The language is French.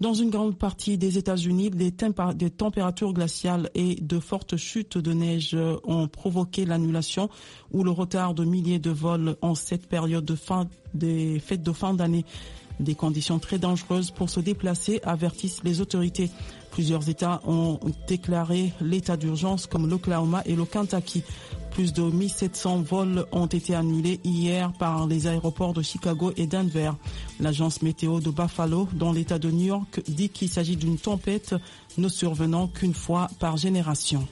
Dans une grande partie des États-Unis, des, températures glaciales et de fortes chutes de neige ont provoqué l'annulation ou le retard de milliers de vols en cette période de fin des fêtes de fin d'année. Des conditions très dangereuses pour se déplacer, avertissent les autorités. Plusieurs États ont déclaré l'état d'urgence comme l'Oklahoma et le Kentucky. Plus de 1700 vols ont été annulés hier par les aéroports de Chicago et Denver. L'agence météo de Buffalo, dans l'État de New York, dit qu'il s'agit d'une tempête ne survenant qu'une fois par génération.